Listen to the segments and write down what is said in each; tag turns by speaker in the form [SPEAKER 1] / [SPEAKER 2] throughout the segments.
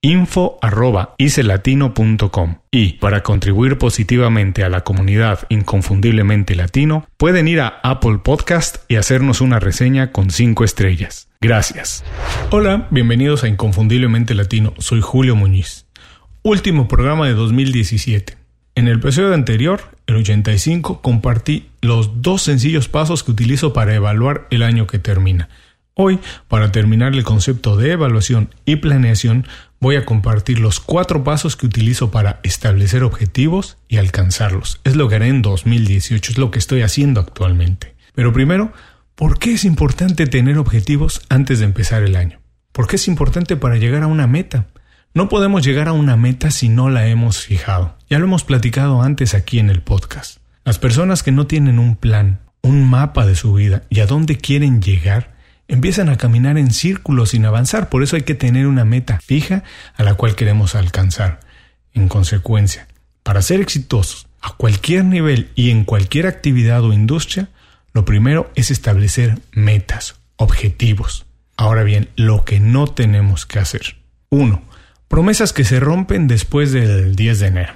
[SPEAKER 1] info.icelatino.com y para contribuir positivamente a la comunidad inconfundiblemente latino pueden ir a Apple Podcast y hacernos una reseña con 5 estrellas. Gracias. Hola, bienvenidos a Inconfundiblemente Latino, soy Julio Muñiz. Último programa de 2017. En el episodio anterior, el 85, compartí los dos sencillos pasos que utilizo para evaluar el año que termina. Hoy, para terminar el concepto de evaluación y planeación, voy a compartir los cuatro pasos que utilizo para establecer objetivos y alcanzarlos. Es lo que haré en 2018, es lo que estoy haciendo actualmente. Pero primero, ¿por qué es importante tener objetivos antes de empezar el año? ¿Por qué es importante para llegar a una meta? No podemos llegar a una meta si no la hemos fijado. Ya lo hemos platicado antes aquí en el podcast. Las personas que no tienen un plan, un mapa de su vida y a dónde quieren llegar, empiezan a caminar en círculos sin avanzar. Por eso hay que tener una meta fija a la cual queremos alcanzar. En consecuencia, para ser exitosos a cualquier nivel y en cualquier actividad o industria, lo primero es establecer metas, objetivos. Ahora bien, lo que no tenemos que hacer. 1. Promesas que se rompen después del 10 de enero.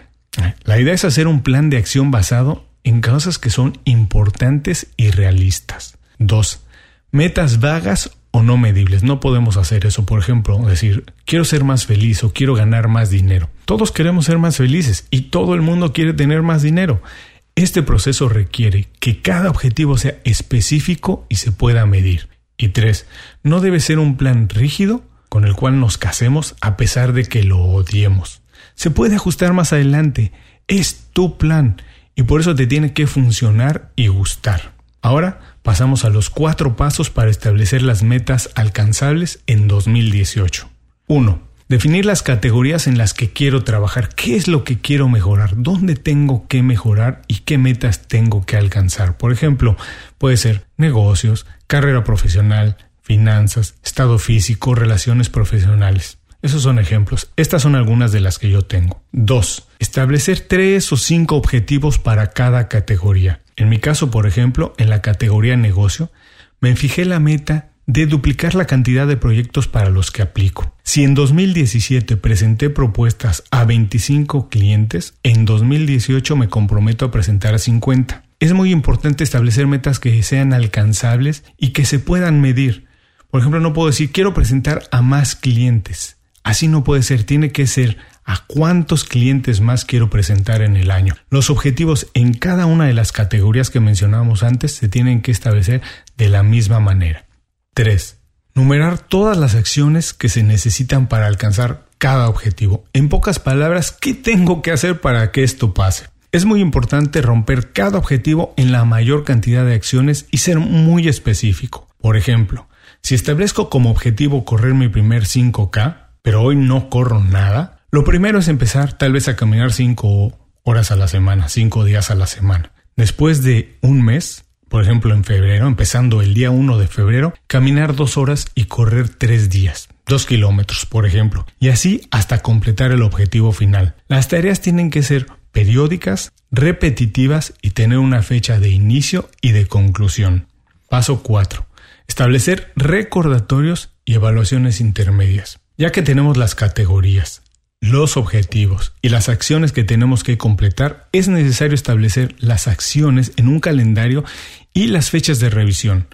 [SPEAKER 1] La idea es hacer un plan de acción basado en cosas que son importantes y realistas. 2 metas vagas o no medibles. No podemos hacer eso. Por ejemplo, decir, quiero ser más feliz o quiero ganar más dinero. Todos queremos ser más felices y todo el mundo quiere tener más dinero. Este proceso requiere que cada objetivo sea específico y se pueda medir. Y tres, no debe ser un plan rígido con el cual nos casemos a pesar de que lo odiemos. Se puede ajustar más adelante. Es tu plan y por eso te tiene que funcionar y gustar. Ahora pasamos a los cuatro pasos para establecer las metas alcanzables en 2018. 1. Definir las categorías en las que quiero trabajar. ¿Qué es lo que quiero mejorar? ¿Dónde tengo que mejorar y qué metas tengo que alcanzar? Por ejemplo, puede ser negocios, carrera profesional, finanzas, estado físico, relaciones profesionales. Esos son ejemplos. Estas son algunas de las que yo tengo. 2. Establecer tres o cinco objetivos para cada categoría. En mi caso, por ejemplo, en la categoría negocio, me fijé la meta de duplicar la cantidad de proyectos para los que aplico. Si en 2017 presenté propuestas a 25 clientes, en 2018 me comprometo a presentar a 50. Es muy importante establecer metas que sean alcanzables y que se puedan medir. Por ejemplo, no puedo decir quiero presentar a más clientes. Así no puede ser, tiene que ser a cuántos clientes más quiero presentar en el año. Los objetivos en cada una de las categorías que mencionábamos antes se tienen que establecer de la misma manera. 3. Numerar todas las acciones que se necesitan para alcanzar cada objetivo. En pocas palabras, ¿qué tengo que hacer para que esto pase? Es muy importante romper cada objetivo en la mayor cantidad de acciones y ser muy específico. Por ejemplo, si establezco como objetivo correr mi primer 5K, pero hoy no corro nada, lo primero es empezar tal vez a caminar cinco horas a la semana, cinco días a la semana. Después de un mes, por ejemplo en febrero, empezando el día 1 de febrero, caminar dos horas y correr tres días. Dos kilómetros, por ejemplo, y así hasta completar el objetivo final. Las tareas tienen que ser periódicas, repetitivas y tener una fecha de inicio y de conclusión. Paso 4. Establecer recordatorios y evaluaciones intermedias. Ya que tenemos las categorías, los objetivos y las acciones que tenemos que completar, es necesario establecer las acciones en un calendario y las fechas de revisión.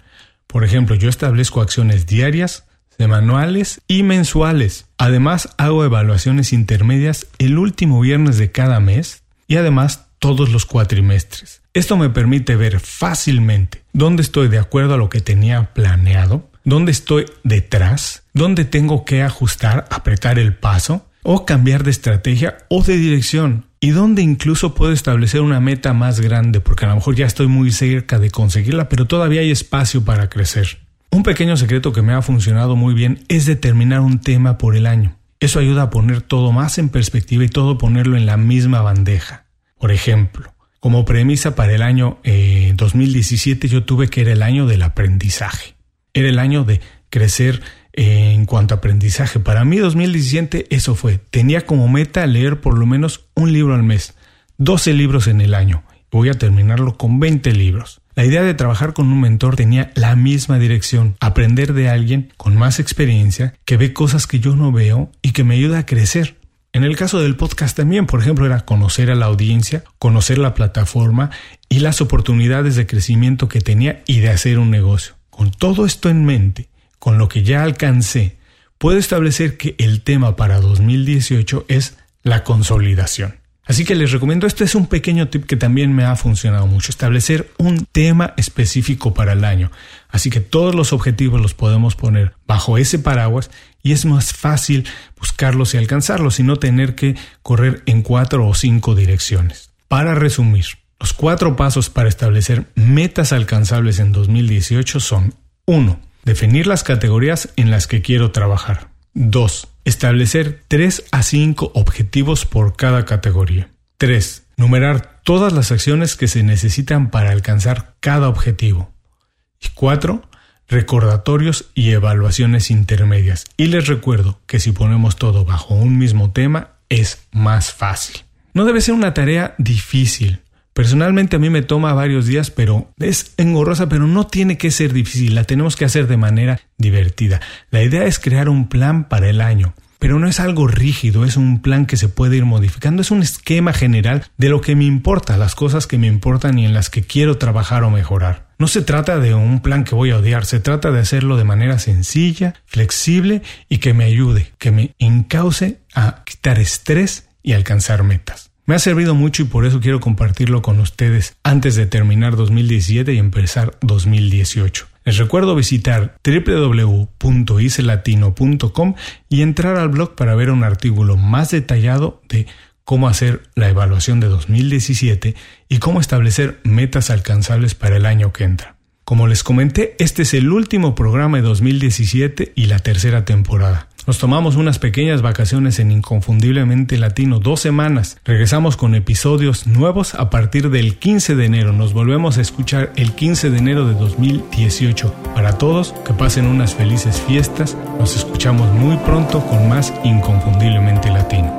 [SPEAKER 1] Por ejemplo, yo establezco acciones diarias, semanales y mensuales. Además, hago evaluaciones intermedias el último viernes de cada mes y además todos los cuatrimestres. Esto me permite ver fácilmente dónde estoy de acuerdo a lo que tenía planeado, dónde estoy detrás, dónde tengo que ajustar, apretar el paso o cambiar de estrategia o de dirección y dónde incluso puedo establecer una meta más grande porque a lo mejor ya estoy muy cerca de conseguirla pero todavía hay espacio para crecer. Un pequeño secreto que me ha funcionado muy bien es determinar un tema por el año. Eso ayuda a poner todo más en perspectiva y todo ponerlo en la misma bandeja. Por ejemplo, como premisa para el año 2017 eh, yo tuve que era el año del aprendizaje. Era el año de crecer en cuanto a aprendizaje. Para mí 2017 eso fue. Tenía como meta leer por lo menos un libro al mes. 12 libros en el año. Voy a terminarlo con 20 libros. La idea de trabajar con un mentor tenía la misma dirección, aprender de alguien con más experiencia, que ve cosas que yo no veo y que me ayuda a crecer. En el caso del podcast también, por ejemplo, era conocer a la audiencia, conocer la plataforma y las oportunidades de crecimiento que tenía y de hacer un negocio. Con todo esto en mente, con lo que ya alcancé, puedo establecer que el tema para 2018 es la consolidación. Así que les recomiendo, este es un pequeño tip que también me ha funcionado mucho, establecer un tema específico para el año. Así que todos los objetivos los podemos poner bajo ese paraguas y es más fácil buscarlos y alcanzarlos y no tener que correr en cuatro o cinco direcciones. Para resumir, los cuatro pasos para establecer metas alcanzables en 2018 son 1. Definir las categorías en las que quiero trabajar. 2. Establecer 3 a 5 objetivos por cada categoría. 3. Numerar todas las acciones que se necesitan para alcanzar cada objetivo. Y 4 recordatorios y evaluaciones intermedias. Y les recuerdo que si ponemos todo bajo un mismo tema es más fácil. No debe ser una tarea difícil. Personalmente a mí me toma varios días, pero es engorrosa, pero no tiene que ser difícil, la tenemos que hacer de manera divertida. La idea es crear un plan para el año, pero no es algo rígido, es un plan que se puede ir modificando, es un esquema general de lo que me importa, las cosas que me importan y en las que quiero trabajar o mejorar. No se trata de un plan que voy a odiar, se trata de hacerlo de manera sencilla, flexible y que me ayude, que me encauce a quitar estrés y alcanzar metas. Me ha servido mucho y por eso quiero compartirlo con ustedes antes de terminar 2017 y empezar 2018. Les recuerdo visitar www.icelatino.com y entrar al blog para ver un artículo más detallado de cómo hacer la evaluación de 2017 y cómo establecer metas alcanzables para el año que entra. Como les comenté, este es el último programa de 2017 y la tercera temporada. Nos tomamos unas pequeñas vacaciones en Inconfundiblemente Latino, dos semanas. Regresamos con episodios nuevos a partir del 15 de enero. Nos volvemos a escuchar el 15 de enero de 2018. Para todos, que pasen unas felices fiestas. Nos escuchamos muy pronto con más Inconfundiblemente Latino.